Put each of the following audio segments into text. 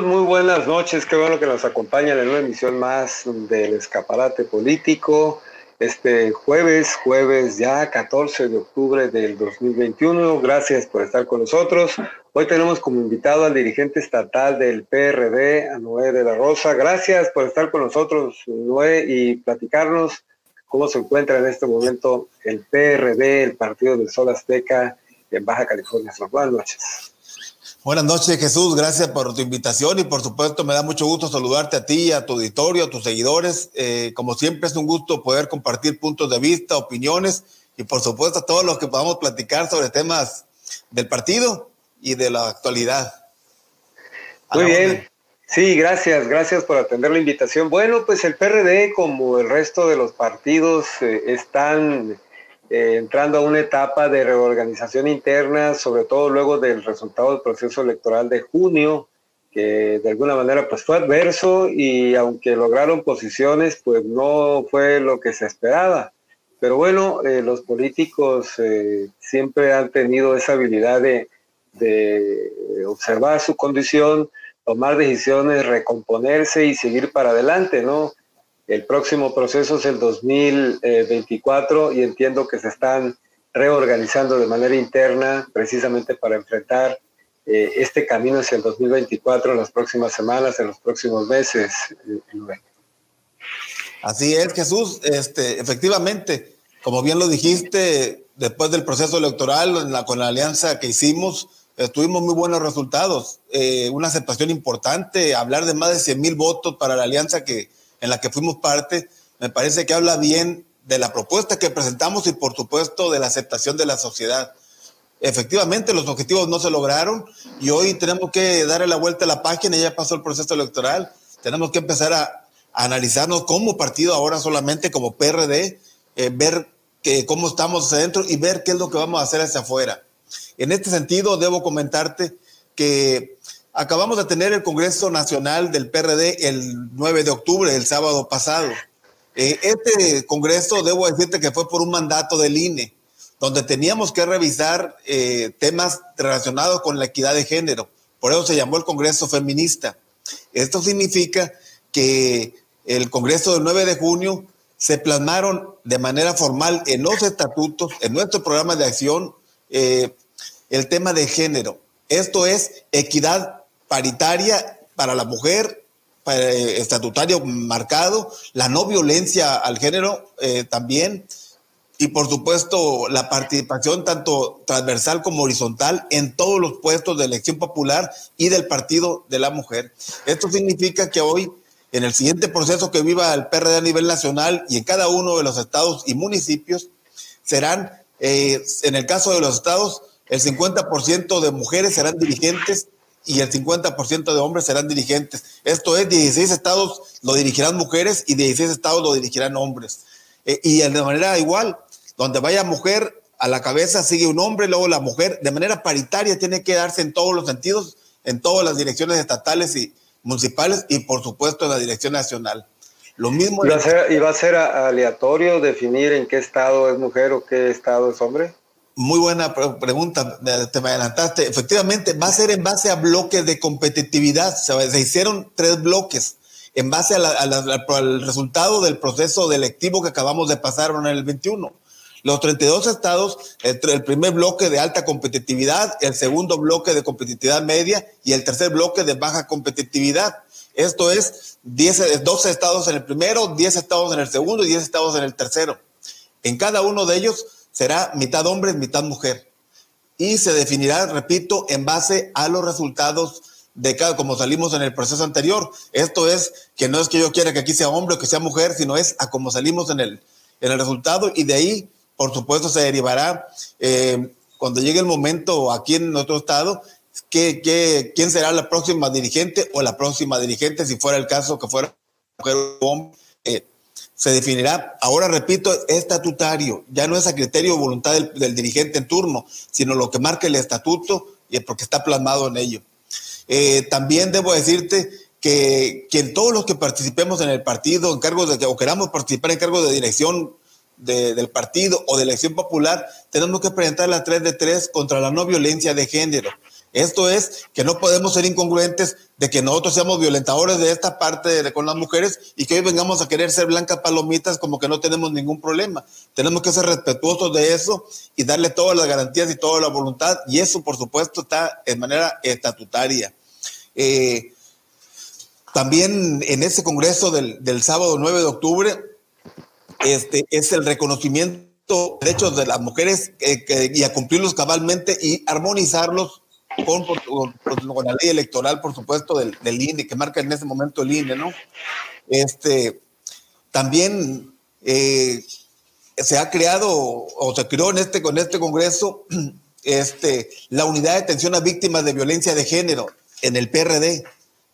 Amigos? Muy buenas noches. Qué bueno que nos acompañan en una emisión más del escaparate político. Este jueves, jueves ya 14 de octubre del 2021. Gracias por estar con nosotros. Hoy tenemos como invitado al dirigente estatal del PRD, a Noé de la Rosa. Gracias por estar con nosotros, Noé, y platicarnos cómo se encuentra en este momento el PRD, el Partido del Sol Azteca en Baja California Buenas noches. Buenas noches, Jesús. Gracias por tu invitación y por supuesto me da mucho gusto saludarte a ti, a tu auditorio, a tus seguidores. Eh, como siempre es un gusto poder compartir puntos de vista, opiniones y por supuesto a todos los que podamos platicar sobre temas del partido y de la actualidad. Muy bien. Sí, gracias, gracias por atender la invitación. Bueno, pues el PRD, como el resto de los partidos, eh, están eh, entrando a una etapa de reorganización interna, sobre todo luego del resultado del proceso electoral de junio, que de alguna manera pues fue adverso y aunque lograron posiciones, pues no fue lo que se esperaba. Pero bueno, eh, los políticos eh, siempre han tenido esa habilidad de, de observar su condición, tomar decisiones, recomponerse y seguir para adelante, ¿no? El próximo proceso es el 2024 y entiendo que se están reorganizando de manera interna precisamente para enfrentar eh, este camino hacia el 2024 en las próximas semanas, en los próximos meses. Eh, Así es, Jesús. Este, efectivamente, como bien lo dijiste, después del proceso electoral con la alianza que hicimos, tuvimos muy buenos resultados, eh, una aceptación importante, hablar de más de 100 mil votos para la alianza que, en la que fuimos parte, me parece que habla bien de la propuesta que presentamos y por supuesto de la aceptación de la sociedad. Efectivamente, los objetivos no se lograron y hoy tenemos que darle la vuelta a la página, ya pasó el proceso electoral, tenemos que empezar a, analizarnos como partido ahora solamente como PRD, eh, ver que, cómo estamos adentro y ver qué es lo que vamos a hacer hacia afuera. En este sentido, debo comentarte que Acabamos de tener el Congreso Nacional del PRD el 9 de octubre, el sábado pasado. Eh, este Congreso, debo decirte que fue por un mandato del INE, donde teníamos que revisar eh, temas relacionados con la equidad de género. Por eso se llamó el Congreso Feminista. Esto significa que el Congreso del 9 de junio se plasmaron de manera formal en los estatutos, en nuestro programa de acción, eh, el tema de género. Esto es equidad paritaria para la mujer, eh, estatutario marcado, la no violencia al género eh, también, y por supuesto la participación tanto transversal como horizontal en todos los puestos de elección popular y del Partido de la Mujer. Esto significa que hoy, en el siguiente proceso que viva el PRD a nivel nacional y en cada uno de los estados y municipios, serán, eh, en el caso de los estados, el 50% de mujeres serán dirigentes y el 50% de hombres serán dirigentes. Esto es, 16 estados lo dirigirán mujeres y 16 estados lo dirigirán hombres. Eh, y de manera igual, donde vaya mujer a la cabeza sigue un hombre, luego la mujer, de manera paritaria tiene que darse en todos los sentidos, en todas las direcciones estatales y municipales y por supuesto en la dirección nacional. Lo mismo. ¿Y va, a ser, ¿Y va a ser aleatorio definir en qué estado es mujer o qué estado es hombre? Muy buena pregunta, te me adelantaste. Efectivamente, va a ser en base a bloques de competitividad. Se, hicieron tres bloques en base al resultado del proceso electivo que acabamos de pasar en el 21. Los 32 estados, el, el, primer bloque de alta competitividad, el segundo bloque de competitividad media y el tercer bloque de baja competitividad. Esto es 10, 12 estados en el primero, 10 estados en el segundo y 10 estados en el tercero. En cada uno de ellos será mitad hombre, mitad mujer. Y se definirá, repito, en base a los resultados de cada, como salimos en el proceso anterior. Esto es que no es que yo quiera que aquí sea hombre o que sea mujer, sino es a como salimos en el, en el resultado y de ahí, por supuesto, se derivará eh, cuando llegue el momento aquí en nuestro estado, que, que, quién será la próxima dirigente o la próxima dirigente, si fuera el caso que fuera mujer o hombre. Eh, se definirá, ahora repito, estatutario, ya no es a criterio o voluntad del, dirigente en turno, sino lo que marca el estatuto y porque está plasmado en ello. Eh, también debo decirte que, todos los que participemos en el partido, en cargos de o queramos participar en cargos de dirección de, del partido o de elección popular, tenemos que presentar la 3 de 3 contra la no violencia de género. Esto es que no podemos ser incongruentes de que nosotros seamos violentadores de esta parte con las mujeres y que hoy vengamos a querer ser blancas palomitas como que no tenemos ningún problema. Tenemos que ser respetuosos de eso y darle todas las garantías y toda la voluntad y eso por supuesto está en manera estatutaria. Eh, también en ese congreso del, del, sábado 9 de octubre este, es el reconocimiento de derechos de las mujeres eh, y a cumplirlos cabalmente y armonizarlos con, la ley electoral, por supuesto, del, del, INE, que marca en ese momento el INE, ¿no? Este, también eh, se ha creado o se creó en este, con este Congreso este, la unidad de atención a víctimas de violencia de género en el PRD.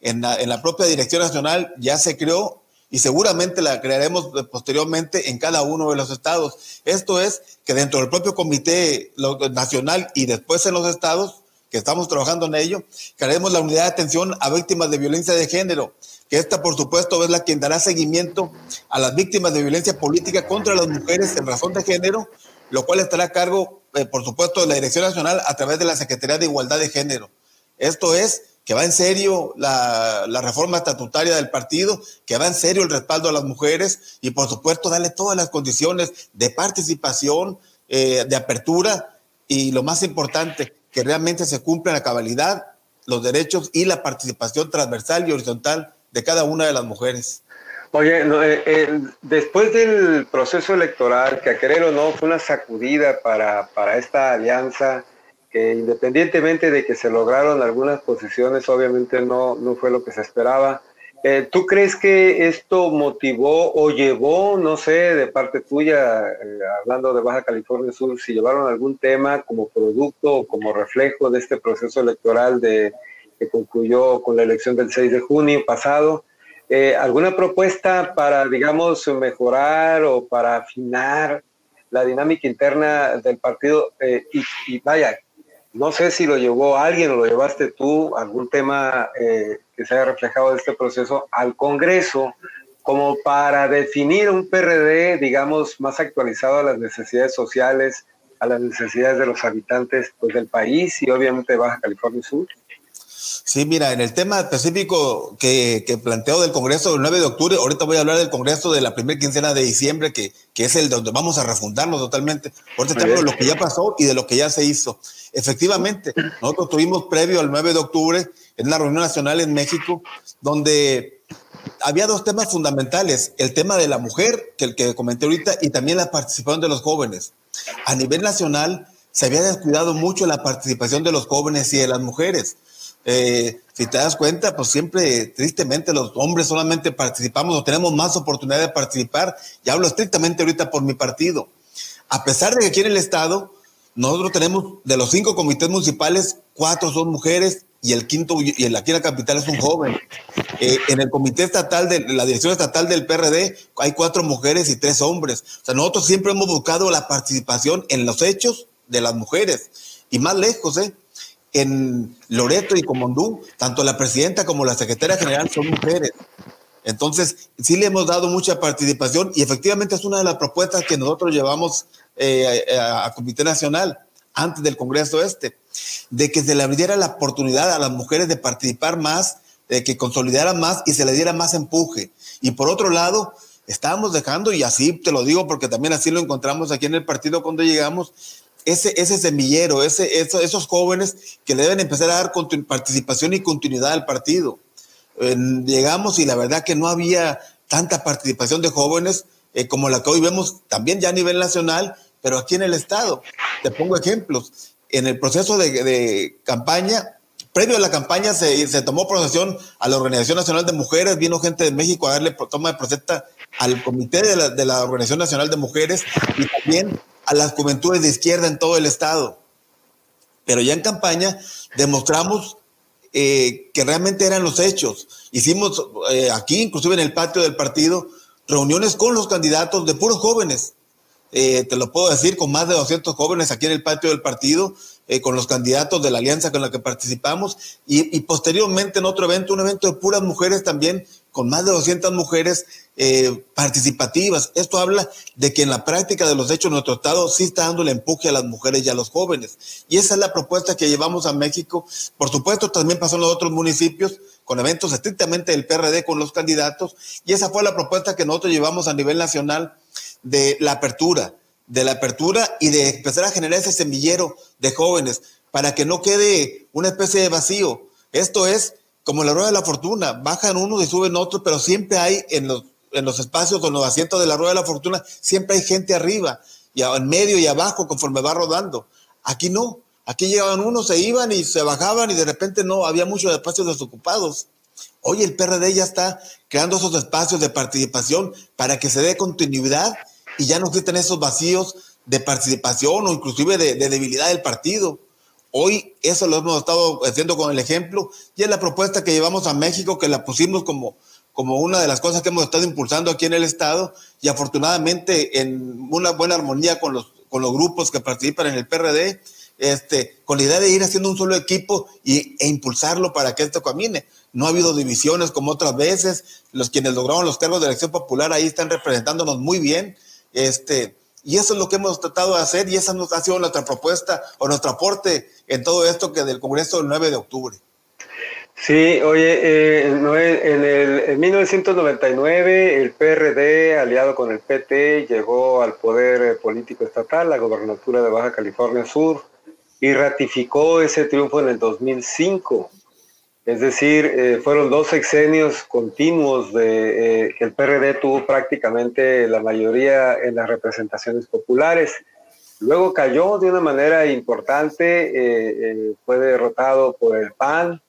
En la propia Dirección Nacional ya se creó y seguramente la crearemos posteriormente en cada uno de los estados. Esto es que dentro del propio comité nacional y después en los estados que estamos trabajando en ello, crearemos la unidad de atención a víctimas de violencia de género, que esta por supuesto es la quien dará seguimiento a las víctimas de violencia política contra las mujeres en razón de género, lo cual estará a cargo, eh, por supuesto, de la Dirección Nacional a través de la Secretaría de Igualdad de Género. Esto es que va en serio la, reforma estatutaria del partido, que va en serio el respaldo a las mujeres y por supuesto darle todas las condiciones de participación, eh, de apertura y lo más importante, que realmente se cumpla la cabalidad, los derechos y la participación transversal y horizontal de cada una de las mujeres. Oye, no, eh, eh, después del proceso electoral, que a querer o no fue una sacudida para, para esta alianza, que independientemente de que se lograron algunas posiciones, obviamente no, no fue lo que se esperaba. Eh, ¿Tú crees que esto motivó o llevó, no sé, de parte tuya, eh, hablando de Baja California Sur, si llevaron algún tema como producto o como reflejo de este proceso electoral de, que concluyó con la elección del 6 de junio pasado? Eh, ¿Alguna propuesta para, digamos, mejorar o para afinar la dinámica interna del partido? y, y vaya, no sé si lo llevó alguien o lo llevaste tú, algún tema que se haya reflejado este proceso al Congreso, como para definir un PRD, digamos, más actualizado a las necesidades sociales, a las necesidades de los habitantes pues, del país y obviamente Baja California Sur. Sí, mira, en el tema específico que, que planteó del Congreso del 9 de octubre, ahorita voy a hablar del Congreso de la primera quincena de diciembre, que, que es el donde vamos a refundarnos totalmente. Ahorita hablo de lo que ya pasó y de lo que ya se hizo. Efectivamente, nosotros tuvimos previo al 9 de octubre en la reunión nacional en México, donde había dos temas fundamentales, el tema de la mujer, que el que comenté ahorita, y también la participación de los jóvenes. A nivel nacional se había descuidado mucho la participación de los jóvenes y de las mujeres. Eh, si te das cuenta, pues siempre, tristemente, los hombres solamente participamos o tenemos más oportunidad de participar. Y hablo estrictamente ahorita por mi partido. A pesar de que aquí en el Estado, nosotros tenemos de los cinco comités municipales, cuatro son mujeres y el quinto, y en la capital es un joven. Eh, en el comité estatal de la dirección estatal del PRD hay cuatro mujeres y tres hombres. O sea, nosotros siempre hemos buscado la participación en los hechos de las mujeres. Y más lejos, ¿eh? en Loreto y Comondú, tanto la presidenta como la secretaria general son mujeres. Entonces, sí le hemos dado mucha participación y efectivamente es una de las propuestas que nosotros llevamos eh, a, a, Comité Nacional antes del Congreso este, de que se le abriera la oportunidad a las mujeres de participar más, de que consolidaran más y se le diera más empuje. Y por otro lado, estábamos dejando, y así te lo digo porque también así lo encontramos aquí en el partido cuando llegamos, ese, ese semillero, ese, eso, esos jóvenes que le deben empezar a dar participación y continuidad al partido. Eh, llegamos y la verdad que no había tanta participación de jóvenes eh, como la que hoy vemos también ya a nivel nacional, pero aquí en el Estado. Te pongo ejemplos. En el proceso de, de campaña, Previo a la campaña se, se tomó procesión a la Organización Nacional de Mujeres, vino gente de México a darle toma de protesta al comité de la, de la Organización Nacional de Mujeres y también a las juventudes de izquierda en todo el estado. Pero ya en campaña demostramos eh, que realmente eran los hechos. Hicimos eh, aquí, inclusive en el patio del partido, reuniones con los candidatos de puros jóvenes. Eh, te lo puedo decir, con más de 200 jóvenes aquí en el patio del partido, eh, con los candidatos de la alianza con la que participamos y, posteriormente en otro evento, un evento de puras mujeres también, con más de 200 mujeres eh, participativas. Esto habla de que en la práctica de los hechos nuestro Estado sí está dando el empuje a las mujeres y a los jóvenes. Y esa es la propuesta que llevamos a México. Por supuesto, también pasó en los otros municipios con eventos estrictamente del PRD con los candidatos. Y esa fue la propuesta que nosotros llevamos a nivel nacional de la apertura de la apertura y de empezar a generar ese semillero de jóvenes para que no quede una especie de vacío. Esto es como la rueda de la fortuna, bajan unos y suben otros, pero siempre hay en los, espacios o en los asientos de la rueda de la fortuna, siempre hay gente arriba, y en medio y abajo conforme va rodando. Aquí no, aquí llegaban unos, se iban y se bajaban y de repente no, había muchos espacios desocupados. Hoy el PRD ya está creando esos espacios de participación para que se dé continuidad y ya no existen esos vacíos de participación o inclusive de, debilidad del partido. Hoy eso lo hemos estado haciendo con el ejemplo y es la propuesta que llevamos a México, que la pusimos como, como una de las cosas que hemos estado impulsando aquí en el Estado y afortunadamente en una buena armonía con los, con los grupos que participan en el PRD, este, con la idea de ir haciendo un solo equipo y, e impulsarlo para que esto camine. No ha habido divisiones como otras veces, los quienes lograron los cargos de elección popular ahí están representándonos muy bien este, y eso es lo que hemos tratado de hacer y esa ha sido nuestra propuesta o nuestro aporte en todo esto que del Congreso del 9 de octubre. Sí, oye, eh, en, el, en 1999 el PRD, aliado con el PT, llegó al poder eh, político estatal, la gobernatura de Baja California Sur, y ratificó ese triunfo en el 2005. Es decir, eh, fueron dos sexenios continuos de eh, que el PRD tuvo prácticamente la mayoría en las representaciones populares. Luego cayó de una manera importante, eh, fue derrotado por el PAN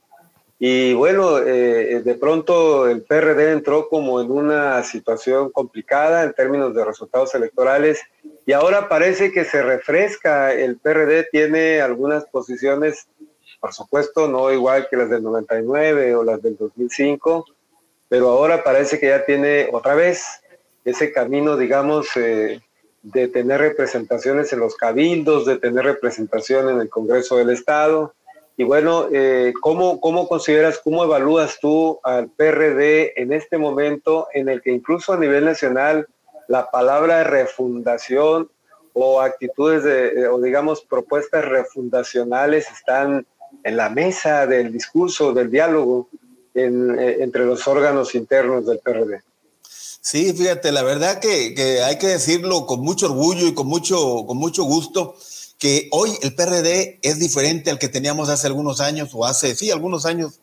y bueno, de pronto el PRD entró como en una situación complicada en términos de resultados electorales y ahora parece que se refresca. El PRD tiene algunas posiciones por supuesto no igual que las del 99 o las del 2005, pero ahora parece que ya tiene otra vez ese camino, digamos, eh, de tener representaciones en los cabildos, de tener representación en el Congreso del Estado. Y bueno, eh, ¿cómo, ¿cómo consideras, cómo evalúas tú al PRD en este momento en el que incluso a nivel nacional la palabra refundación o actitudes de, o digamos propuestas refundacionales están en la mesa del discurso, del diálogo eh, entre los órganos internos del PRD. Sí, fíjate, la verdad que, hay que decirlo con mucho orgullo y con mucho, con mucho gusto, que hoy el PRD es diferente al que teníamos hace algunos años, o hace, sí, algunos años.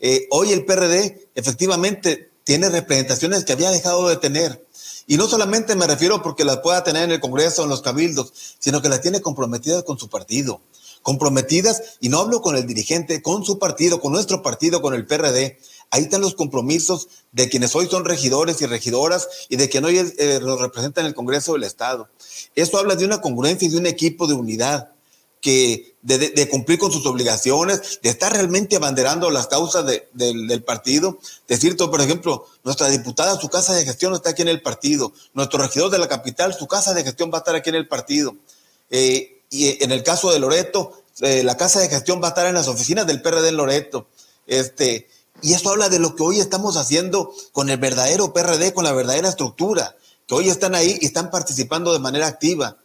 Eh, hoy el PRD efectivamente tiene representaciones que había dejado de tener. Y no solamente me refiero porque las pueda tener en el Congreso, en los cabildos, sino que las tiene comprometidas con su partido comprometidas, y no hablo con el dirigente, con su partido, con nuestro partido, con el PRD. Ahí están los compromisos de quienes hoy son regidores y regidoras y de quienes hoy eh, representan en el Congreso del Estado. Esto habla de una congruencia y de un equipo de unidad que de, cumplir con sus obligaciones, de estar realmente abanderando las causas del partido. Decir, por ejemplo, nuestra diputada, su casa de gestión está aquí en el partido. Nuestro regidor de la capital, su casa de gestión va a estar aquí en el partido. Eh, y en el caso de Loreto, eh, la casa de gestión va a estar en las oficinas del PRD en Loreto. Este, y eso habla de lo que hoy estamos haciendo con el verdadero PRD, con la verdadera estructura, que hoy están ahí y están participando de manera activa.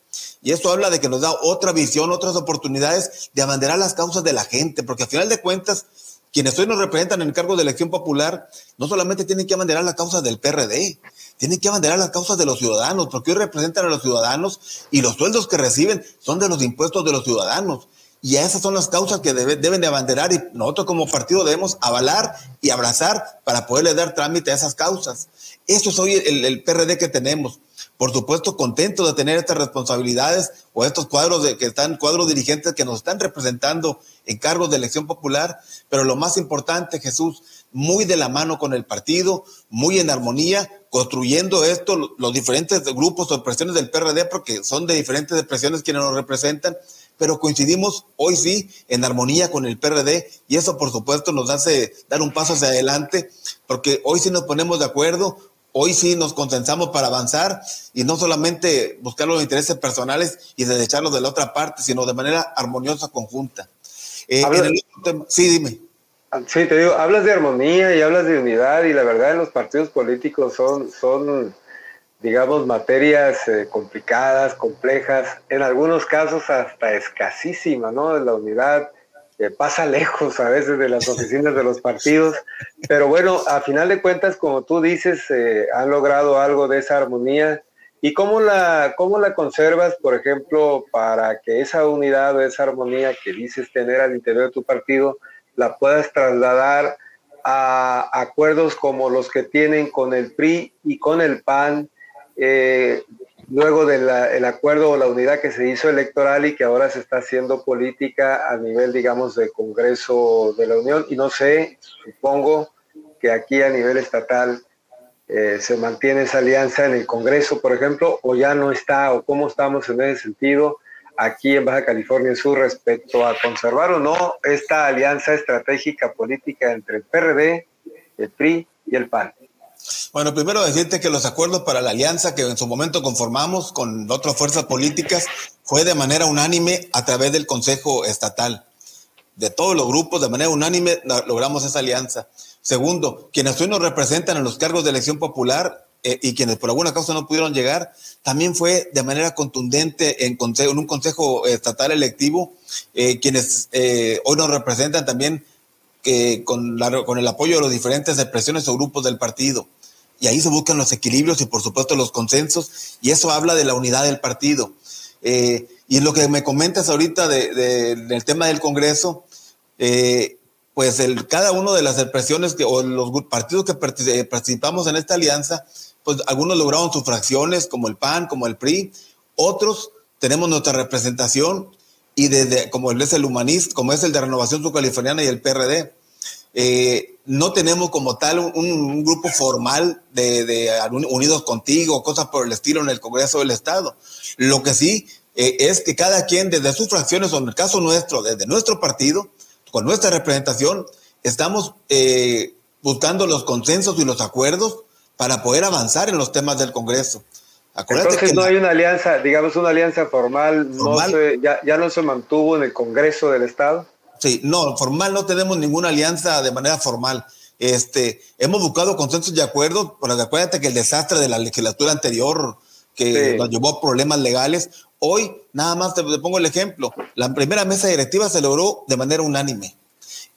Y eso habla de que nos da otra visión, otras oportunidades de abanderar las causas de la gente, porque al final de cuentas, quienes hoy nos representan en el cargo de elección popular, no solamente tienen que abanderar las causas del PRD, tienen que abanderar las causas de los ciudadanos, porque hoy representan a los ciudadanos y los sueldos que reciben son de los impuestos de los ciudadanos. Y esas son las causas que deben de abanderar y nosotros como partido debemos avalar y abrazar para poderle dar trámite a esas causas. Eso es hoy el, el PRD que tenemos. por supuesto contentos de tener estas responsabilidades o estos cuadros de que están cuadros dirigentes que nos están representando en cargos de elección popular, pero lo más importante, Jesús, muy de la mano con el partido, muy en armonía, construyendo esto, los diferentes grupos o expresiones del PRD, porque son de diferentes expresiones quienes nos representan, pero coincidimos hoy sí en armonía con el PRD y eso por supuesto nos hace dar un paso hacia adelante, porque hoy sí nos ponemos de acuerdo, hoy sí nos consensamos para avanzar y no solamente buscar los intereses personales y desecharlos de la otra parte, sino de manera armoniosa, conjunta. Eh, sí, dime. Sí, te digo, hablas de armonía y hablas de unidad y la verdad los partidos políticos son, son digamos, materias eh, complicadas, complejas, en algunos casos hasta escasísimas, ¿no? La unidad eh, pasa lejos a veces de las oficinas de los partidos, pero bueno, a final de cuentas, como tú dices, eh, han logrado algo de esa armonía. ¿Y cómo la, cómo la conservas, por ejemplo, para que esa unidad o esa armonía que dices tener al interior de tu partido la puedas trasladar a acuerdos como los que tienen con el PRI y con el PAN, eh, luego del acuerdo o la unidad que se hizo electoral y que ahora se está haciendo política a nivel, digamos, de Congreso de la Unión. Y no sé, supongo que aquí a nivel estatal eh, se mantiene esa alianza en el Congreso, por ejemplo, o ya no está, o cómo estamos en ese sentido aquí en Baja California Sur respecto a conservar o no esta alianza estratégica política entre el PRD, el PRI y el PAN. Bueno, primero decirte que los acuerdos para la alianza que en su momento conformamos con otras fuerzas políticas fue de manera unánime a través del Consejo Estatal. De todos los grupos, de manera unánime, logramos esa alianza. Segundo, quienes hoy nos representan en los cargos de elección popular eh, y quienes por alguna causa no pudieron llegar, también fue de manera contundente en, en un Consejo Estatal electivo, eh, quienes eh, hoy nos representan también con, con el apoyo de los diferentes expresiones o grupos del partido. Y ahí se buscan los equilibrios y por supuesto los consensos, y eso habla de la unidad del partido. Eh, y en lo que me comentas ahorita de, del tema del Congreso, eh, pues cada uno de las expresiones que, o los partidos que eh, participamos en esta alianza, pues algunos lograron sus fracciones, como el PAN, como el PRI, otros tenemos nuestra representación y desde, como es el humanista, como es el de Renovación Subcaliforniana y el PRD. Eh, no tenemos como tal un, grupo formal de, unidos contigo, cosas por el estilo en el Congreso del Estado. Lo que sí eh, es que cada quien desde sus fracciones, o en el caso nuestro, desde nuestro partido, con nuestra representación, estamos eh, buscando los consensos y los acuerdos para poder avanzar en los temas del Congreso. Entonces no hay una alianza, digamos una alianza formal, ya, no se mantuvo en el Congreso del Estado. Sí, no, formal no tenemos ninguna alianza de manera formal. Este, hemos buscado consensos y acuerdos, pero acuérdate que el desastre de la legislatura anterior que nos llevó a problemas legales, hoy nada más te pongo el ejemplo, la primera mesa directiva se logró de manera unánime.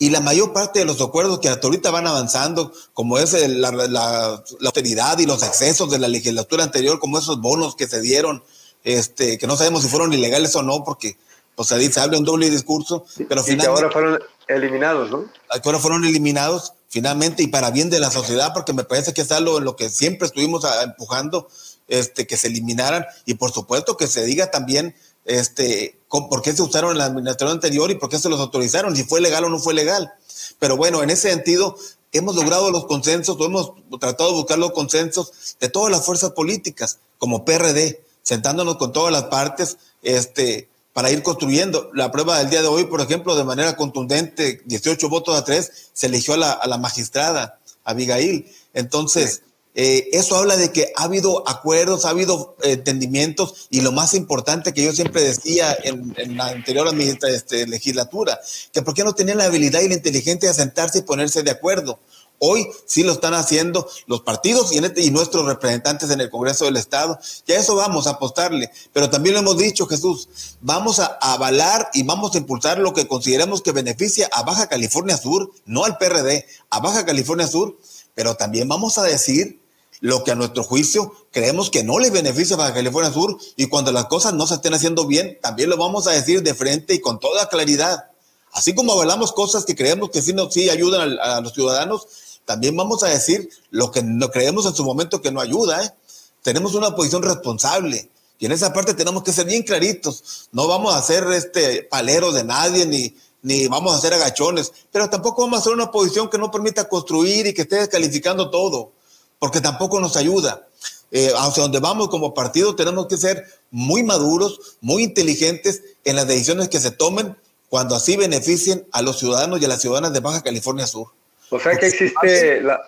Y la mayor parte de los acuerdos que hasta ahorita van avanzando, como es la, la, austeridad y los excesos de la legislatura anterior, como esos bonos que se dieron, este, que no sabemos si fueron ilegales o no, porque pues se dice, habla un doble discurso, pero finalmente... que ahora fueron eliminados, ¿no? Ahora fueron eliminados, finalmente, y para bien de la sociedad, porque me parece que es algo en lo que siempre estuvimos empujando, este, que se eliminaran, y por supuesto que se diga también este, por qué se usaron en la administración anterior y por qué se los autorizaron, si fue legal o no fue legal. Pero bueno, en ese sentido, hemos logrado los consensos, hemos tratado de buscar los consensos de todas las fuerzas políticas, como PRD, sentándonos con todas las partes, este, para ir construyendo. La prueba del día de hoy, por ejemplo, de manera contundente, 18 votos a 3, se eligió a la, a la magistrada Abigail. Entonces, eh, eso habla de que ha habido acuerdos, ha habido eh, entendimientos y lo más importante que yo siempre decía en, la anterior este, legislatura, que por qué no tenían la habilidad y la inteligencia de sentarse y ponerse de acuerdo. Hoy sí lo están haciendo los partidos y, este, y, nuestros representantes en el Congreso del Estado. Y a eso vamos a apostarle. Pero también lo hemos dicho, Jesús, vamos a avalar y vamos a impulsar lo que consideremos que beneficia a Baja California Sur, no al PRD, a Baja California Sur, pero también vamos a decir lo que a nuestro juicio creemos que no le beneficia a Baja California Sur y cuando las cosas no se estén haciendo bien, también lo vamos a decir de frente y con toda claridad. Así como hablamos cosas que creemos que sí, no, sí ayudan a, los ciudadanos, también vamos a decir lo que no creemos en su momento que no ayuda. ¿eh? tenemos una posición responsable. Y en esa parte tenemos que ser bien claritos. No vamos a ser este palero de nadie ni, ni vamos a ser agachones, pero tampoco vamos a hacer una oposición que no permita construir y que esté descalificando todo, porque tampoco nos ayuda. Eh, hacia donde vamos como partido tenemos que ser muy maduros, muy inteligentes en las decisiones que se tomen cuando así beneficien a los ciudadanos y a las ciudadanas de Baja California Sur. O sea que existe la,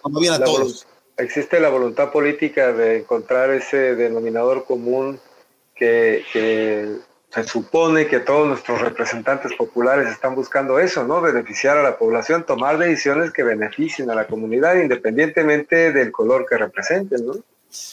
existe la voluntad política de encontrar ese denominador común que, se supone que todos nuestros representantes populares están buscando eso, ¿no? Beneficiar a la población, tomar decisiones que beneficien a la comunidad independientemente del color que representen, ¿no?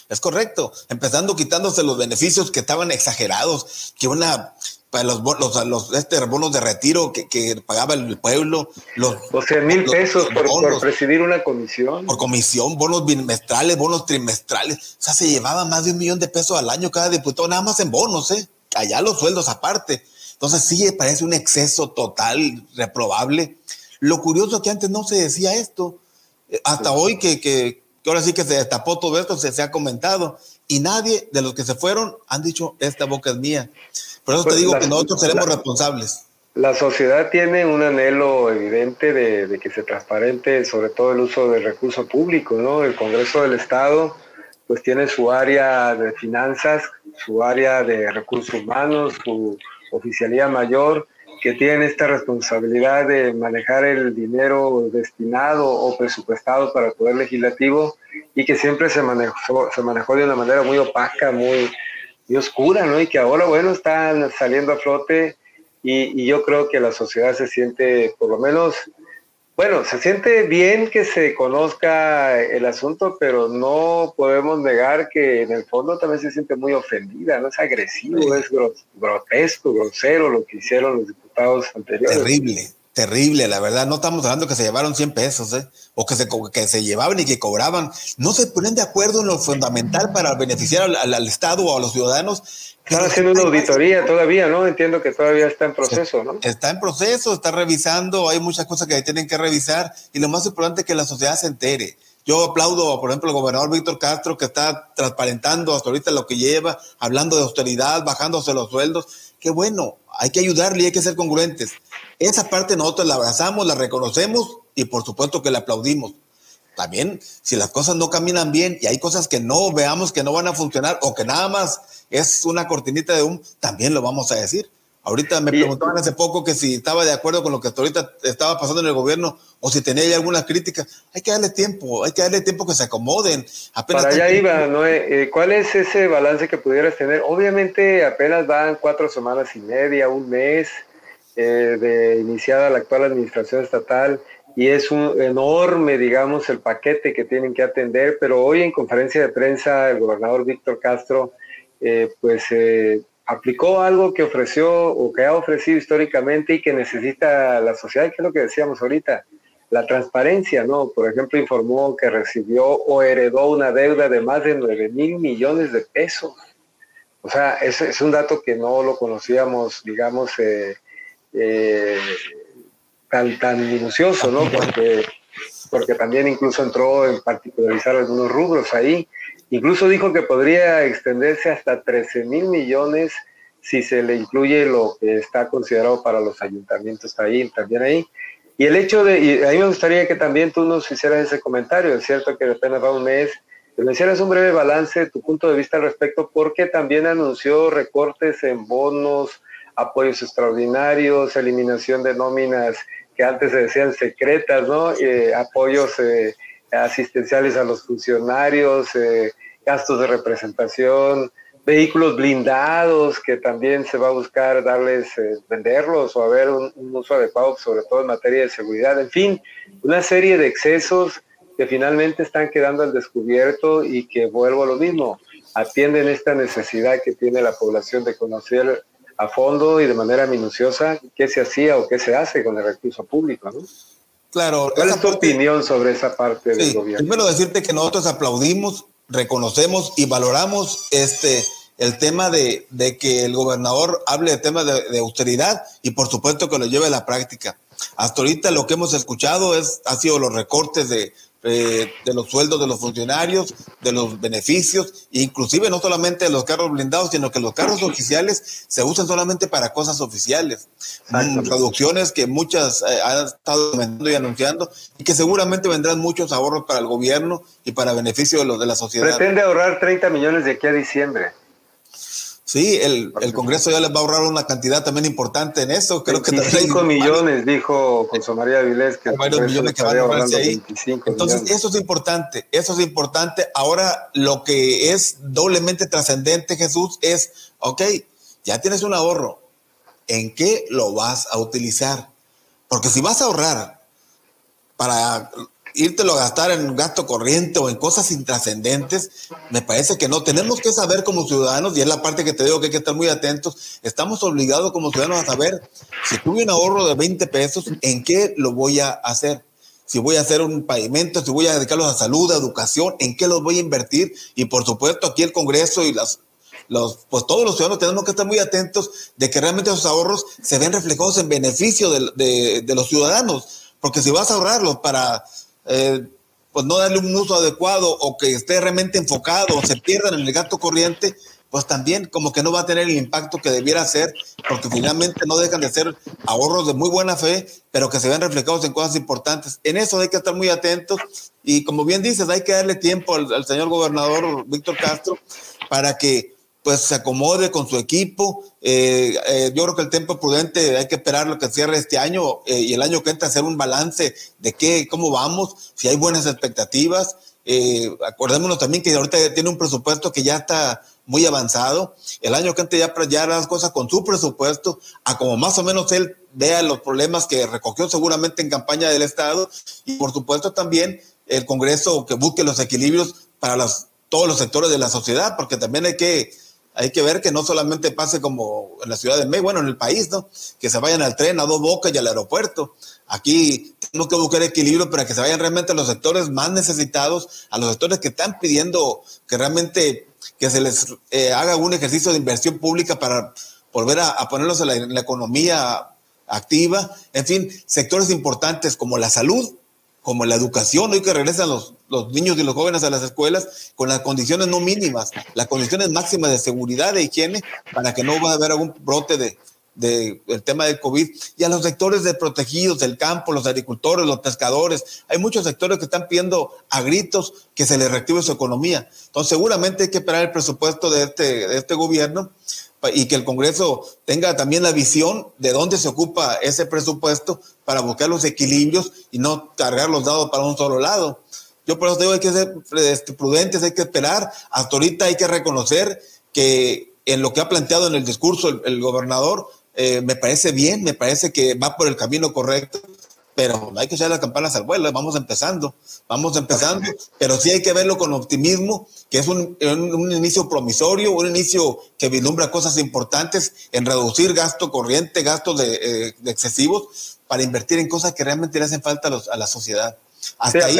Es correcto, empezando quitándose los beneficios que estaban exagerados, que una para los, los, los este, bonos de retiro que, que, pagaba el pueblo, los 12 mil pesos por, presidir una comisión. Por comisión, bonos bimestrales, bonos trimestrales. O sea, se llevaba más de un millón de pesos al año cada diputado, nada más en bonos, ¿eh? Allá los sueldos aparte. Entonces sí parece un exceso total, reprobable. Lo curioso es que antes no se decía esto. Hasta hoy que, que, que ahora sí que se destapó todo esto, se, se, ha comentado, y nadie de los que se fueron han dicho, esta boca es mía. Por eso te pues digo que nosotros seremos responsables. La sociedad tiene un anhelo evidente de, de, que se transparente sobre todo el uso del recurso público, ¿no? El Congreso del Estado pues tiene su área de finanzas, su área de recursos humanos, su oficialía mayor, que tienen esta responsabilidad de manejar el dinero destinado o presupuestado para el Poder Legislativo y que siempre se manejó, se manejó de una manera muy opaca, muy, oscura, ¿no? Y que ahora, bueno, están saliendo a flote y, y yo creo que la sociedad se siente, por lo menos, bueno, se siente bien que se conozca el asunto, pero no podemos negar que en el fondo también se siente muy ofendida, ¿no? Es agresivo, es grotesco, grosero lo que hicieron los diputados anteriores. Terrible, terrible, la verdad. No estamos hablando que se llevaron 100 pesos, ¿eh? O que se, que se llevaban y que cobraban. No se ponen de acuerdo en lo fundamental para beneficiar al, al Estado o a los ciudadanos están haciendo una auditoría todavía, ¿no? Entiendo que todavía está en proceso, ¿no? Está en proceso, está revisando, hay muchas cosas que tienen que revisar y lo más importante es que la sociedad se entere. Yo aplaudo, por ejemplo, al gobernador Víctor Castro que está transparentando hasta ahorita lo que lleva, hablando de austeridad, bajándose los sueldos. Qué bueno, hay que ayudarle y hay que ser congruentes. Esa parte nosotros la abrazamos, la reconocemos y por supuesto que la aplaudimos. También, si las cosas no caminan bien y hay cosas que no veamos que no van a funcionar o que nada más es una cortinita de un, también lo vamos a decir. Ahorita me preguntaban hace poco que si estaba de acuerdo con lo que hasta ahorita estaba pasando en el gobierno o si tenía ya algunas críticas. Hay que darle tiempo, hay que darle tiempo que se acomoden. Para allá iba, ¿no? Eh, ¿Cuál es ese balance que pudieras tener? Obviamente apenas van cuatro semanas y media, un mes eh, de iniciada la actual administración estatal y es un enorme, digamos, el paquete que tienen que atender, pero hoy en conferencia de prensa el gobernador Víctor Castro eh, pues eh, aplicó algo que ofreció o que ha ofrecido históricamente y que necesita la sociedad, que es lo que decíamos ahorita, la transparencia, ¿no? Por ejemplo, informó que recibió o heredó una deuda de más de 9 mil millones de pesos. O sea, es, un dato que no lo conocíamos, digamos, eh, tan, tan minucioso, ¿no? Porque, porque también incluso entró en particularizar algunos rubros ahí. Incluso dijo que podría extenderse hasta 13 mil millones si se le incluye lo que está considerado para los ayuntamientos ahí, también ahí. Y el hecho de, y a mí me gustaría que también tú nos hicieras ese comentario, es cierto que apenas va un mes, me hicieras un breve balance de tu punto de vista al respecto, porque también anunció recortes en bonos, apoyos extraordinarios, eliminación de nóminas que antes se decían secretas, ¿no? Eh, apoyos eh, asistenciales a los funcionarios, eh, gastos de representación, vehículos blindados que también se va a buscar darles, eh, venderlos o haber un, un, uso adecuado, sobre todo en materia de seguridad. En fin, una serie de excesos que finalmente están quedando al descubierto y que vuelvo a lo mismo, atienden esta necesidad que tiene la población de conocer a fondo y de manera minuciosa qué se hacía o qué se hace con el recurso público. ¿no? Claro. ¿Cuál es tu opinión sobre esa parte del gobierno? Primero decirte que nosotros aplaudimos, reconocemos y valoramos este el tema de, de que el gobernador hable de temas de, de, austeridad y por supuesto que lo lleve a la práctica. Hasta ahorita lo que hemos escuchado es, ha sido los recortes de eh, de los sueldos de los funcionarios, de los beneficios, inclusive no solamente de los carros blindados, sino que los carros oficiales se usan solamente para cosas oficiales. Mm, reducciones que muchas eh, han estado comentando y anunciando y que seguramente vendrán muchos ahorros para el gobierno y para beneficio de los de la sociedad. Pretende ahorrar 30 millones de aquí a diciembre. Sí, el, el, Congreso ya les va a ahorrar una cantidad también importante en eso. Creo 25 que millones, dijo José María Vilés, que, varios millones que van a ahorrarse ahí. Entonces, eso es importante, eso es importante. Ahora, lo que es doblemente trascendente, Jesús, es, ok, ya tienes un ahorro, ¿en qué lo vas a utilizar? Porque si vas a ahorrar para írtelo a gastar en gasto corriente o en cosas intrascendentes, me parece que no. Tenemos que saber como ciudadanos, y es la parte que te digo que hay que estar muy atentos, estamos obligados como ciudadanos a saber si tuve un ahorro de 20 pesos, ¿en qué lo voy a hacer? Si voy a hacer un pavimento, si voy a dedicarlos a salud, a educación, ¿en qué los voy a invertir? Y por supuesto aquí el Congreso y las los, pues todos los ciudadanos tenemos que estar muy atentos de que realmente esos ahorros se ven reflejados en beneficio de, de los ciudadanos. Porque si vas a ahorrarlos para eh, pues no darle un uso adecuado o que esté realmente enfocado o se pierdan en el gasto corriente, pues también como que no va a tener el impacto que debiera ser, porque finalmente no dejan de ser ahorros de muy buena fe, pero que se ven reflejados en cosas importantes. En eso hay que estar muy atentos y como bien dices, hay que darle tiempo al señor gobernador Víctor Castro para que pues se acomode con su equipo. Eh, eh, yo creo que el tiempo prudente hay que esperar lo que cierre este año eh, y el año que entra hacer un balance de qué, cómo vamos, si hay buenas expectativas. acordémonos también que ahorita tiene un presupuesto que ya está muy avanzado. El año que entra ya, ya las cosas con su presupuesto, a como más o menos él vea los problemas que recogió seguramente en campaña del Estado y por supuesto también el Congreso que busque los equilibrios para las, todos los sectores de la sociedad, porque también hay que hay que ver que no solamente pase como en la Ciudad de México, bueno, en el país, ¿no? Que se vayan al tren a dos bocas y al aeropuerto. Aquí tenemos que buscar equilibrio para que se vayan realmente a los sectores más necesitados, a los sectores que están pidiendo que realmente que se les eh, haga un ejercicio de inversión pública para volver a, ponerlos en la, en la economía activa. En fin, sectores importantes como la salud, como la educación, hoy que regresan los, los niños y los jóvenes a las escuelas con las condiciones no mínimas, las condiciones máximas de seguridad, de higiene, para que no vaya a haber algún brote de, del tema del COVID, y a los sectores de protegidos del campo, los agricultores, los pescadores. Hay muchos sectores que están pidiendo a gritos que se les reactive su economía. Entonces, seguramente hay que esperar el presupuesto de este, de este gobierno y que el Congreso tenga también la visión de dónde se ocupa ese presupuesto para buscar los equilibrios y no cargar los dados para un solo lado. Yo por eso digo, hay que ser este, prudentes, hay que esperar. Hasta ahorita hay que reconocer que en lo que ha planteado en el discurso el, gobernador, eh, me parece bien, me parece que va por el camino correcto pero hay que echar las campanas al vuelo, vamos empezando, vamos empezando, pero sí hay que verlo con optimismo, que es un, un, inicio promisorio, un inicio que vislumbra cosas importantes en reducir gasto corriente, gastos de, eh, excesivos, para invertir en cosas que realmente le hacen falta a, los, a la sociedad. Hasta ahí,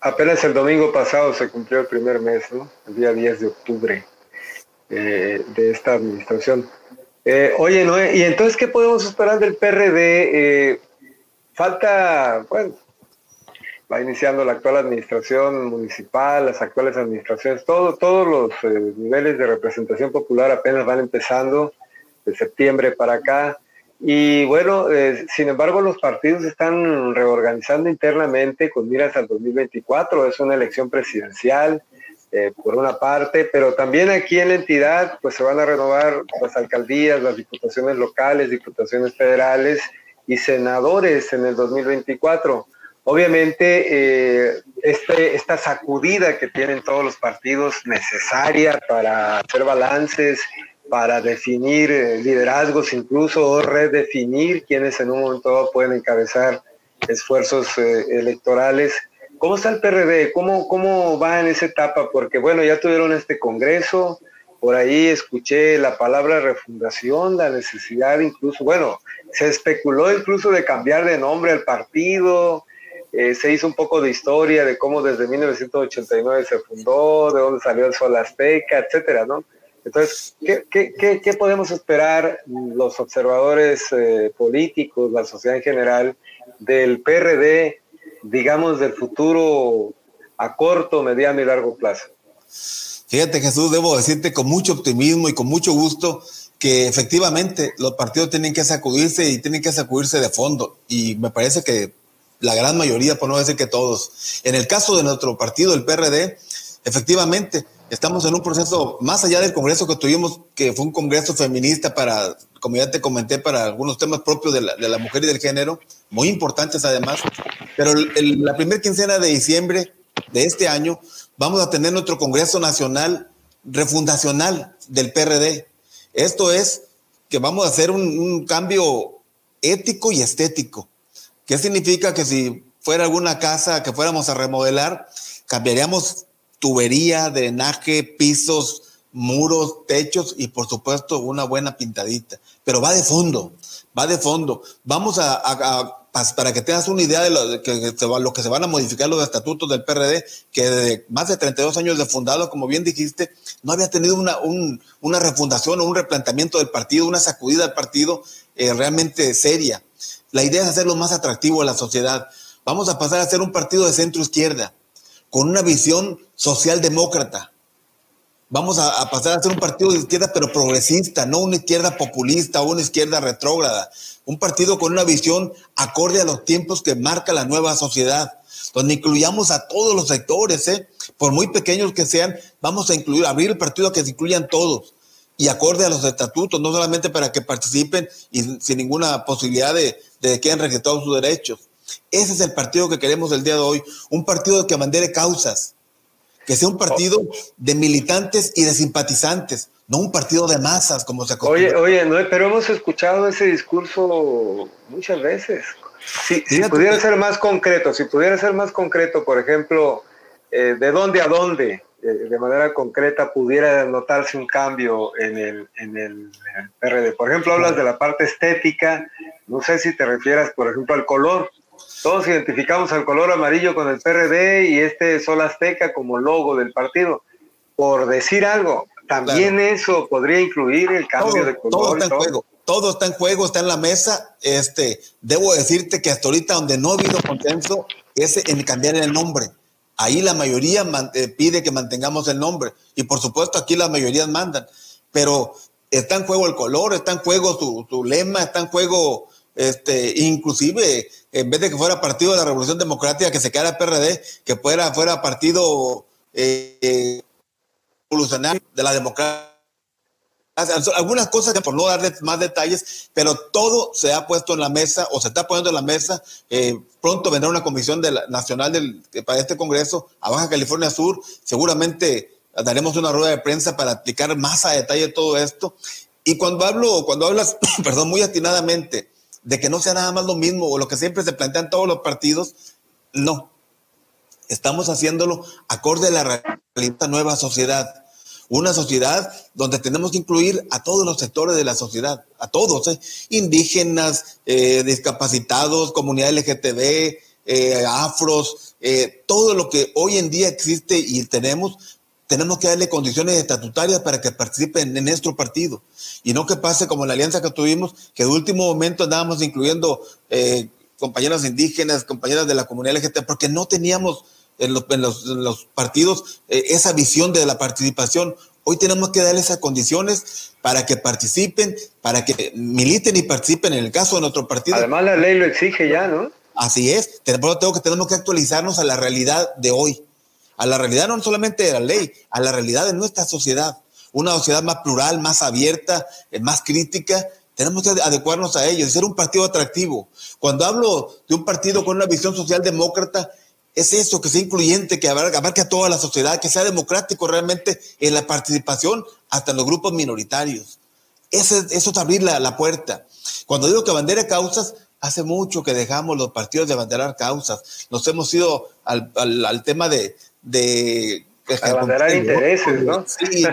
apenas, el domingo pasado se cumplió el primer mes, ¿no? el día 10 de octubre eh, de esta administración. Eh, oye, Noé, ¿y entonces qué podemos esperar del PRD? Eh, falta, bueno, va iniciando la actual administración municipal, las actuales administraciones, todo, todos los eh, niveles de representación popular apenas van empezando de septiembre para acá. Y bueno, eh, sin embargo, los partidos están reorganizando internamente con miras al 2024. Es una elección presidencial, eh, por una parte, pero también aquí en la entidad, pues se van a renovar las alcaldías, las diputaciones locales, diputaciones federales y senadores en el 2024. Obviamente, eh, este, esta sacudida que tienen todos los partidos necesaria para hacer balances, para definir eh, liderazgos incluso o redefinir quienes en un momento pueden encabezar esfuerzos eh, electorales. ¿Cómo está el PRD? ¿Cómo, ¿Cómo va en esa etapa? Porque bueno, ya tuvieron este congreso, por ahí escuché la palabra refundación, la necesidad incluso, bueno, se especuló incluso de cambiar de nombre al partido, eh, se hizo un poco de historia de cómo desde 1989 se fundó, de dónde salió el Sol Azteca, etcétera, ¿no? Entonces, ¿qué, podemos esperar los observadores eh, políticos, la sociedad en general, del PRD digamos, del futuro a corto, mediano y largo plazo? Fíjate Jesús, debo decirte con mucho optimismo y con mucho gusto que efectivamente los partidos tienen que sacudirse y tienen que sacudirse de fondo. Y me parece que la gran mayoría, por no decir que todos. En el caso de nuestro partido, el PRD, efectivamente, estamos en un proceso más allá del Congreso que tuvimos, que fue un Congreso feminista para, como ya te comenté, para algunos temas propios de la, mujer y del género, muy importantes además. Pero la primera quincena de diciembre de este año vamos a tener nuestro Congreso Nacional refundacional del PRD. Esto es que vamos a hacer un, cambio ético y estético. ¿Qué significa que si fuera alguna casa que fuéramos a remodelar, cambiaríamos tubería, drenaje, pisos, muros, techos y por supuesto una buena pintadita. Pero va de fondo, va de fondo. Vamos a, para que tengas una idea de lo que, se que se van a modificar los estatutos del PRD, que de más de 32 años de fundado, como bien dijiste, no había tenido una, una refundación o un replanteamiento del partido, una sacudida al partido eh, realmente seria. La idea es hacerlo más atractivo a la sociedad. Vamos a pasar a ser un partido de centro izquierda con una visión socialdemócrata. Vamos a, pasar a ser un partido de izquierda, pero progresista, no una izquierda populista o una izquierda retrógrada. Un partido con una visión acorde a los tiempos que marca la nueva sociedad, donde incluyamos a todos los sectores, ¿eh? por muy pequeños que sean, vamos a incluir, abrir el partido a que se incluyan todos y acorde a los estatutos, no solamente para que participen y sin ninguna posibilidad de, de que hayan registrado sus derechos. Ese es el partido que queremos el día de hoy, un partido que abandere causas, que sea un partido de militantes y de simpatizantes, no un partido de masas como se acostumbra. Oye, oye, pero hemos escuchado ese discurso muchas veces. Si, pudiera ser más concreto, si pudiera ser más concreto, por ejemplo, eh, de dónde a dónde, de manera concreta, pudiera notarse un cambio en el, en el PRD. Por ejemplo, hablas de la parte estética, no sé si te refieras, por ejemplo, al color. Todos identificamos al color amarillo con el PRD y este sol azteca como logo del partido. Por decir algo, también eso podría incluir el cambio de color. Todo está en juego. Todo está en juego, está en la mesa. Este, debo decirte que hasta ahorita donde no ha habido consenso es en cambiar el nombre. Ahí la mayoría eh, pide que mantengamos el nombre y por supuesto aquí las mayorías mandan. Pero está en juego el color, está en juego su, su lema, está en juego este, inclusive, en vez de que fuera partido de la Revolución Democrática, que se quedara PRD, que fuera, fuera partido eh, revolucionario de la democracia. Algunas cosas por no darles más detalles, pero todo se ha puesto en la mesa o se está poniendo en la mesa. Eh, pronto vendrá una comisión nacional para este Congreso a Baja California Sur. Seguramente daremos una rueda de prensa para explicar más a detalle todo esto. Y cuando hablo, cuando hablas, perdón, muy atinadamente de que no sea nada más lo mismo o lo que siempre se plantean todos los partidos, no. Estamos haciéndolo acorde a la realidad nueva sociedad. Una sociedad donde tenemos que incluir a todos los sectores de la sociedad, a todos, ¿eh? indígenas, eh, discapacitados, comunidad LGTB, eh, afros, todo lo que hoy en día existe y tenemos, tenemos que darle condiciones estatutarias para que participen en nuestro partido. Y no que pase como la alianza que tuvimos, que de último momento andábamos incluyendo eh, compañeras indígenas, compañeras de la comunidad LGBT, porque no teníamos en los, los, partidos eh, esa visión de la participación. Hoy tenemos que darles esas condiciones para que participen, para que militen y participen en el caso de nuestro partido. Además la ley lo exige ya, ¿no? Así es, tenemos, tengo que, tenemos que actualizarnos a la realidad de hoy a la realidad no solamente de la ley, a la realidad de nuestra sociedad. Una sociedad más plural, más abierta, eh, más crítica. Tenemos que adecuarnos a ello y ser un partido atractivo. Cuando hablo de un partido con una visión social demócrata, es eso, que sea incluyente, que abarque a toda la sociedad, que sea democrático realmente en la participación hasta en los grupos minoritarios. Eso, eso es abrir la, puerta. Cuando digo que bandera causas, hace mucho que dejamos los partidos de abanderar causas. Nos hemos ido al tema de, de abanderar intereses, ¿no? Sí,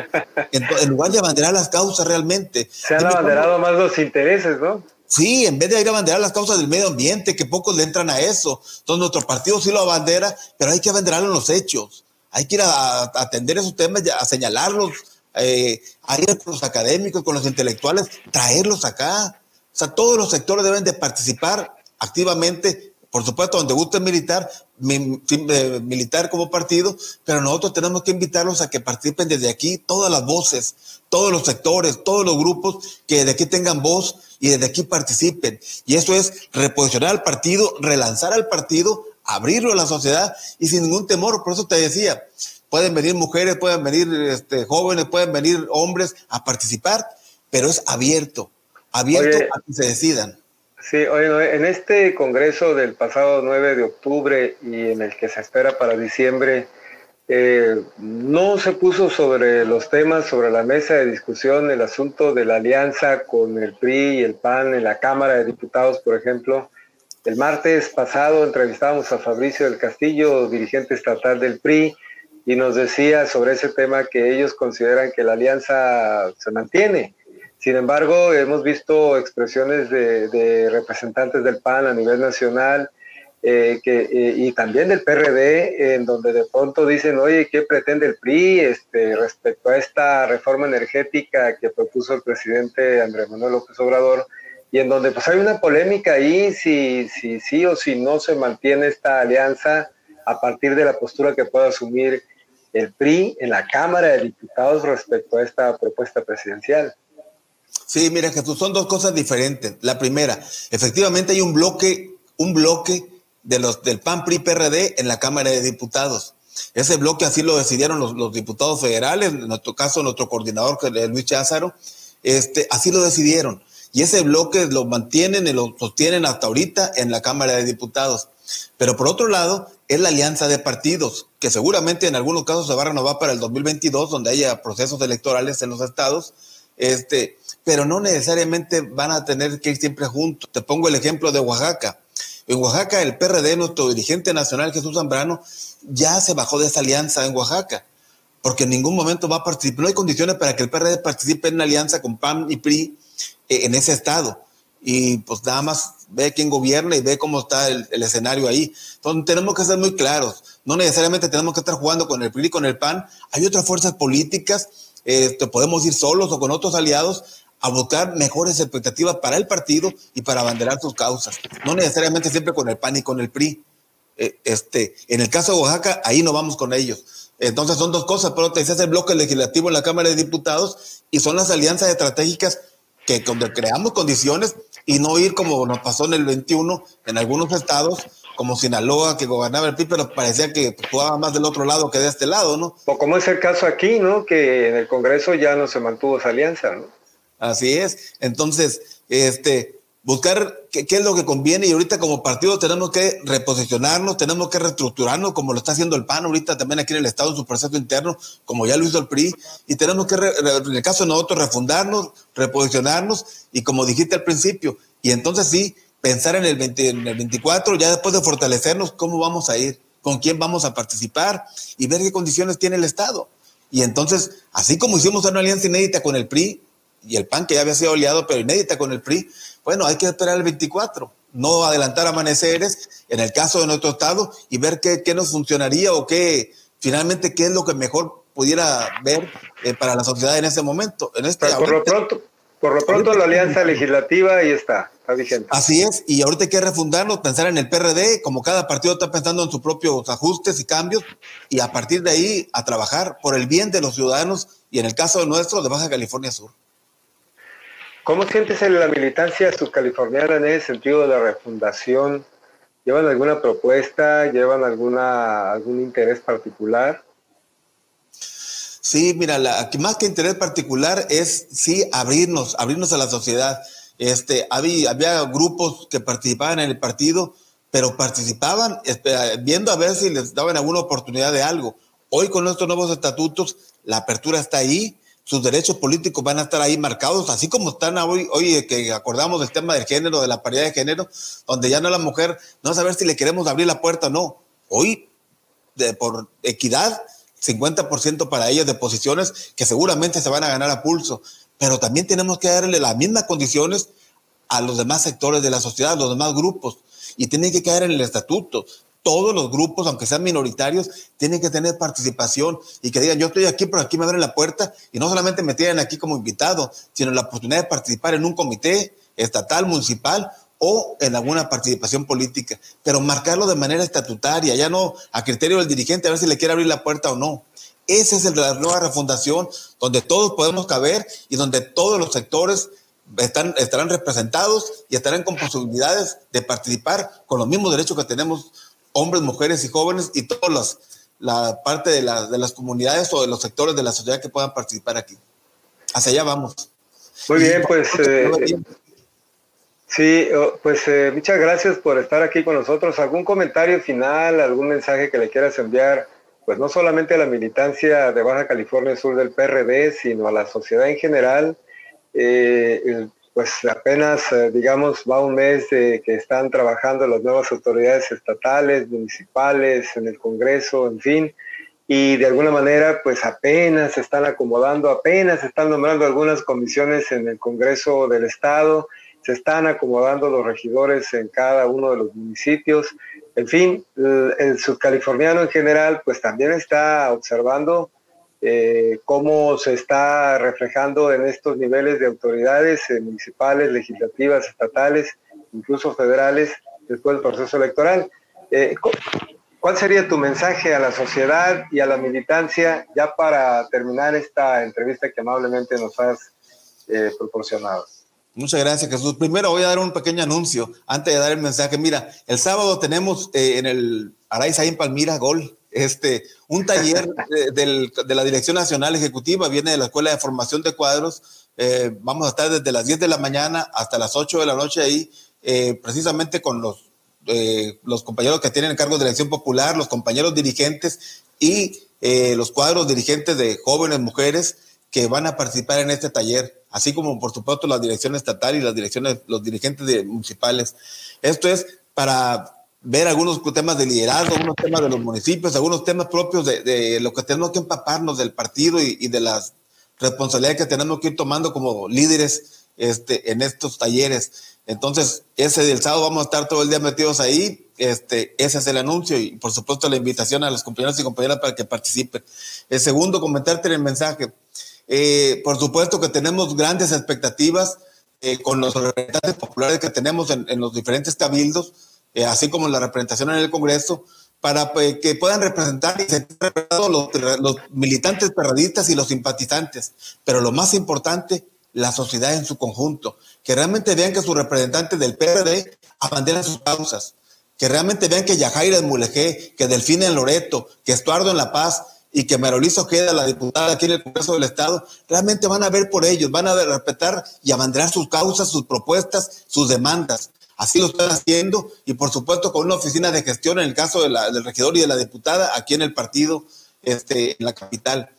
en, lugar de abanderar las causas realmente. Se han abanderado más los intereses, ¿no? Sí, en vez de ir a abanderar las causas del medio ambiente, que pocos le entran a eso. Entonces nuestro partido sí lo abandera, pero hay que abanderarlo en los hechos. Hay que ir a, atender esos temas, a señalarlos, eh, a ir con los académicos, con los intelectuales, traerlos acá. O sea, todos los sectores deben de participar activamente por supuesto, donde guste militar, eh, militar como partido, pero nosotros tenemos que invitarlos a que participen desde aquí, todas las voces, todos los sectores, todos los grupos que desde aquí tengan voz y desde aquí participen. Y eso es reposicionar al partido, relanzar al partido, abrirlo a la sociedad y sin ningún temor. Por eso te decía, pueden venir mujeres, pueden venir este, jóvenes, pueden venir hombres a participar, pero es abierto, abierto a que se decidan. Sí, en este congreso del pasado 9 de octubre y en el que se espera para diciembre, eh, no se puso sobre los temas, sobre la mesa de discusión, el asunto de la alianza con el PRI y el PAN en la Cámara de Diputados, por ejemplo. El martes pasado entrevistamos a Fabricio del Castillo, dirigente estatal del PRI, y nos decía sobre ese tema que ellos consideran que la alianza se mantiene sin embargo, hemos visto expresiones de, representantes del PAN a nivel nacional eh, eh, y también del PRD, en donde de pronto dicen, oye, ¿qué pretende el PRI este, respecto a esta reforma energética que propuso el presidente Andrés Manuel López Obrador? Y en donde pues hay una polémica ahí, si, si sí o si no se mantiene esta alianza a partir de la postura que pueda asumir el PRI en la Cámara de Diputados respecto a esta propuesta presidencial. Sí, mira Jesús, son dos cosas diferentes. La primera, efectivamente hay un bloque, un bloque de los del PAN PRI PRD en la Cámara de Diputados. Ese bloque así lo decidieron los, diputados federales, en nuestro caso nuestro coordinador Luis Cházaro, este, así lo decidieron. Y ese bloque lo mantienen y lo sostienen hasta ahorita en la Cámara de Diputados. Pero por otro lado, es la alianza de partidos, que seguramente en algunos casos se va a renovar para el 2022, donde haya procesos electorales en los estados. Este, pero no necesariamente van a tener que ir siempre juntos. Te pongo el ejemplo de Oaxaca. En Oaxaca, el PRD, nuestro dirigente nacional, Jesús Zambrano, ya se bajó de esa alianza en Oaxaca, porque en ningún momento va a participar. No hay condiciones para que el PRD participe en una alianza con PAN y PRI eh, en ese estado. Y pues nada más ve quién gobierna y ve cómo está el, escenario ahí. Entonces tenemos que ser muy claros. No necesariamente tenemos que estar jugando con el PRI y con el PAN. Hay otras fuerzas políticas, este, podemos ir solos o con otros aliados a buscar mejores expectativas para el partido y para abanderar sus causas. No necesariamente siempre con el PAN y con el PRI. Eh, este, en el caso de Oaxaca, ahí no vamos con ellos. Entonces son dos cosas, pero te decías el bloque legislativo en la Cámara de Diputados y son las alianzas estratégicas que donde creamos condiciones y no ir como nos pasó en el 21 en algunos estados, como Sinaloa, que gobernaba el PRI, pero parecía que jugaba más del otro lado que de este lado, ¿no? O como es el caso aquí, ¿no? Que en el Congreso ya no se mantuvo esa alianza, ¿no? Así es. Entonces, este, buscar qué, es lo que conviene y ahorita como partido tenemos que reposicionarnos, tenemos que reestructurarnos como lo está haciendo el PAN ahorita también aquí en el Estado en su proceso interno, como ya lo hizo el PRI, y tenemos que, en el caso de nosotros, refundarnos, reposicionarnos y como dijiste al principio, y entonces sí, pensar en el, en el 24, ya después de fortalecernos, cómo vamos a ir, con quién vamos a participar y ver qué condiciones tiene el Estado. Y entonces, así como hicimos una alianza inédita con el PRI, y el PAN que ya había sido aliado, pero inédita con el PRI, bueno, hay que esperar el 24, no adelantar amaneceres en el caso de nuestro estado y ver qué, qué nos funcionaría o qué, finalmente, qué es lo que mejor pudiera ver eh, para la sociedad en ese momento. En este, por lo pronto, por lo pronto la alianza legislativa ahí está, está vigente. Así es, y ahorita hay que refundarnos, pensar en el PRD, como cada partido está pensando en sus propios ajustes y cambios, y a partir de ahí a trabajar por el bien de los ciudadanos y en el caso nuestro de Baja California Sur. ¿Cómo sientes en la militancia subcaliforniana en ese sentido de la refundación? ¿Llevan alguna propuesta? ¿Llevan alguna, algún interés particular? Sí, mira, la, más que interés particular es sí abrirnos, abrirnos a la sociedad. Este, había, grupos que participaban en el partido, pero participaban viendo a ver si les daban alguna oportunidad de algo. Hoy con nuestros nuevos estatutos, la apertura está ahí, sus derechos políticos van a estar ahí marcados, así como están hoy, hoy que acordamos del tema del género, de la paridad de género, donde ya no la mujer, no saber si le queremos abrir la puerta o no. Hoy, por equidad, 50% para ellas de posiciones que seguramente se van a ganar a pulso, pero también tenemos que darle las mismas condiciones a los demás sectores de la sociedad, los demás grupos, y tienen que caer en el estatuto. Todos los grupos, aunque sean minoritarios, tienen que tener participación y que digan, yo estoy aquí, pero aquí me abren la puerta y no solamente me tienen aquí como invitado, sino la oportunidad de participar en un comité estatal, municipal o en alguna participación política, pero marcarlo de manera estatutaria, ya no a criterio del dirigente a ver si le quiere abrir la puerta o no. Ese es el de la nueva refundación, donde todos podemos caber y donde todos los sectores están, estarán representados y estarán con posibilidades de participar con los mismos derechos que tenemos hombres, mujeres y jóvenes y todas la parte de, de las comunidades o de los sectores de la sociedad que puedan participar aquí. Hacia allá vamos. Muy bien, pues eh, sí, pues eh, muchas gracias por estar aquí con nosotros. ¿Algún comentario final, algún mensaje que le quieras enviar? Pues no solamente a la militancia de Baja California Sur del PRD, sino a la sociedad en general. Eh, pues apenas, digamos, va un mes de que están trabajando las nuevas autoridades estatales, municipales, en el Congreso, en fin y de alguna manera pues apenas se están acomodando, apenas están nombrando algunas comisiones en el Congreso del Estado, se están acomodando los regidores en cada uno de los municipios, en fin, el, subcaliforniano en general pues también está observando eh, cómo se está reflejando en estos niveles de autoridades eh, municipales, legislativas, estatales, incluso federales, después del proceso electoral. Eh, ¿Cuál sería tu mensaje a la sociedad y a la militancia ya para terminar esta entrevista que amablemente nos has proporcionado? Muchas gracias, Jesús. Primero voy a dar un pequeño anuncio antes de dar el mensaje. Mira, el sábado tenemos eh, en el Araiza en Palmira, Gol, este, un taller de, la Dirección Nacional Ejecutiva, viene de la Escuela de Formación de Cuadros. Eh, vamos a estar desde las 10 de la mañana hasta las 8 de la noche ahí, precisamente con los eh, los compañeros que tienen el cargo de elección popular, los compañeros dirigentes y eh, los cuadros dirigentes de jóvenes mujeres que van a participar en este taller, así como por supuesto la dirección estatal y las direcciones, los dirigentes municipales. Esto es para ver algunos temas de liderazgo, algunos temas de los municipios, algunos temas propios de, lo que tenemos que empaparnos del partido y, y, de las responsabilidades que tenemos que ir tomando como líderes este, en estos talleres. Entonces, ese del sábado vamos a estar todo el día metidos ahí. Este, ese es el anuncio y por supuesto la invitación a los compañeros y compañeras para que participen. El segundo, comentarte el mensaje. Eh, por supuesto que tenemos grandes expectativas eh, con los representantes populares que tenemos en, los diferentes cabildos, eh, así como la representación en el Congreso, para que puedan representar y ser los, militantes perradistas y los simpatizantes. Pero lo más importante, la sociedad en su conjunto, que realmente vean que sus representantes del PRD abanderan sus causas, que realmente vean que Yajaira en Mulegé, que Delfina en Loreto, que Estuardo en La Paz y que Marolizo queda la diputada aquí en el Congreso del Estado, realmente van a ver por ellos, van a respetar y abanderar sus causas, sus propuestas, sus demandas. Así lo están haciendo y por supuesto con una oficina de gestión en el caso del regidor y de la diputada aquí en el partido, este, en la capital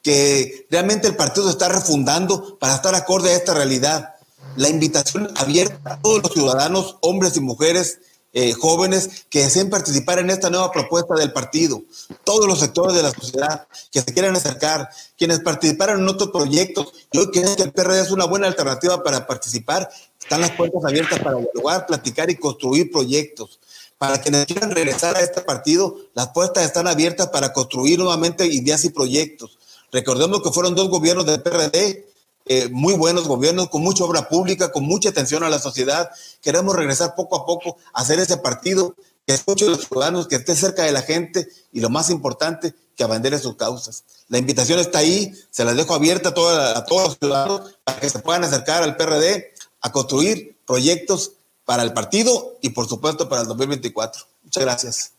que realmente el partido está refundando para estar acorde a esta realidad. La invitación abierta a todos los ciudadanos, hombres y mujeres, eh, jóvenes que deseen participar en esta nueva propuesta del partido, todos los sectores de la sociedad que se quieran acercar, quienes participaron en otros proyectos y hoy creen que el PRD es una buena alternativa para participar, están las puertas abiertas para dialogar, platicar y construir proyectos. Para quienes quieran regresar a este partido, las puertas están abiertas para construir nuevamente ideas y proyectos. Recordemos que fueron dos gobiernos del PRD, eh, muy buenos gobiernos, con mucha obra pública, con mucha atención a la sociedad. Queremos regresar poco a poco a hacer ese partido que escuche a los ciudadanos, que esté cerca de la gente y lo más importante, que abandere sus causas. La invitación está ahí, se la dejo abierta a, a todos los ciudadanos para que se puedan acercar al PRD a construir proyectos para el partido y por supuesto para el 2024. Muchas gracias.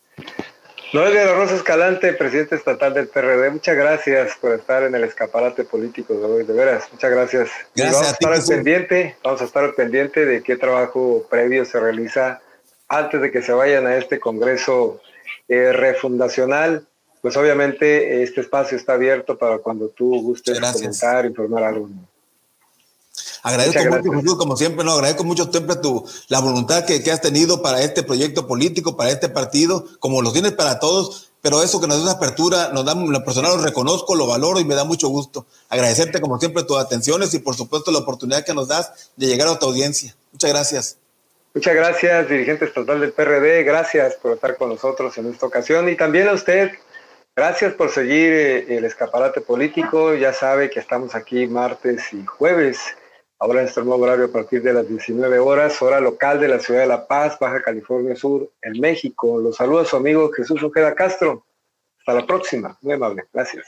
Noel de la Rosa Escalante, presidente estatal del PRD, muchas gracias por estar en el escaparate político de hoy, de veras, muchas gracias. Gracias. vamos a estar al pendiente, vamos a estar al pendiente de qué trabajo previo se realiza antes de que se vayan a este congreso eh, refundacional. Pues obviamente este espacio está abierto para cuando tú gustes comentar, informar algo. Agradezco mucho, Jesús, como siempre, no, agradezco mucho siempre tu, la voluntad que, que, has tenido para este proyecto político, para este partido, como lo tienes para todos, pero eso que nos da apertura, nos da, la personal lo reconozco, lo valoro y me da mucho gusto. Agradecerte, como siempre, tus atenciones y, por supuesto, la oportunidad que nos das de llegar a tu audiencia. Muchas gracias. Muchas gracias, dirigente estatal del PRD. Gracias por estar con nosotros en esta ocasión y también a usted. Gracias por seguir eh, el escaparate político. Ya sabe que estamos aquí martes y jueves Ahora nuestro nuevo horario a partir de las 19 horas, hora local de la ciudad de La Paz, Baja California Sur, en México. Los saluda su amigo Jesús Ojeda Castro. Hasta la próxima. Muy amable. Gracias.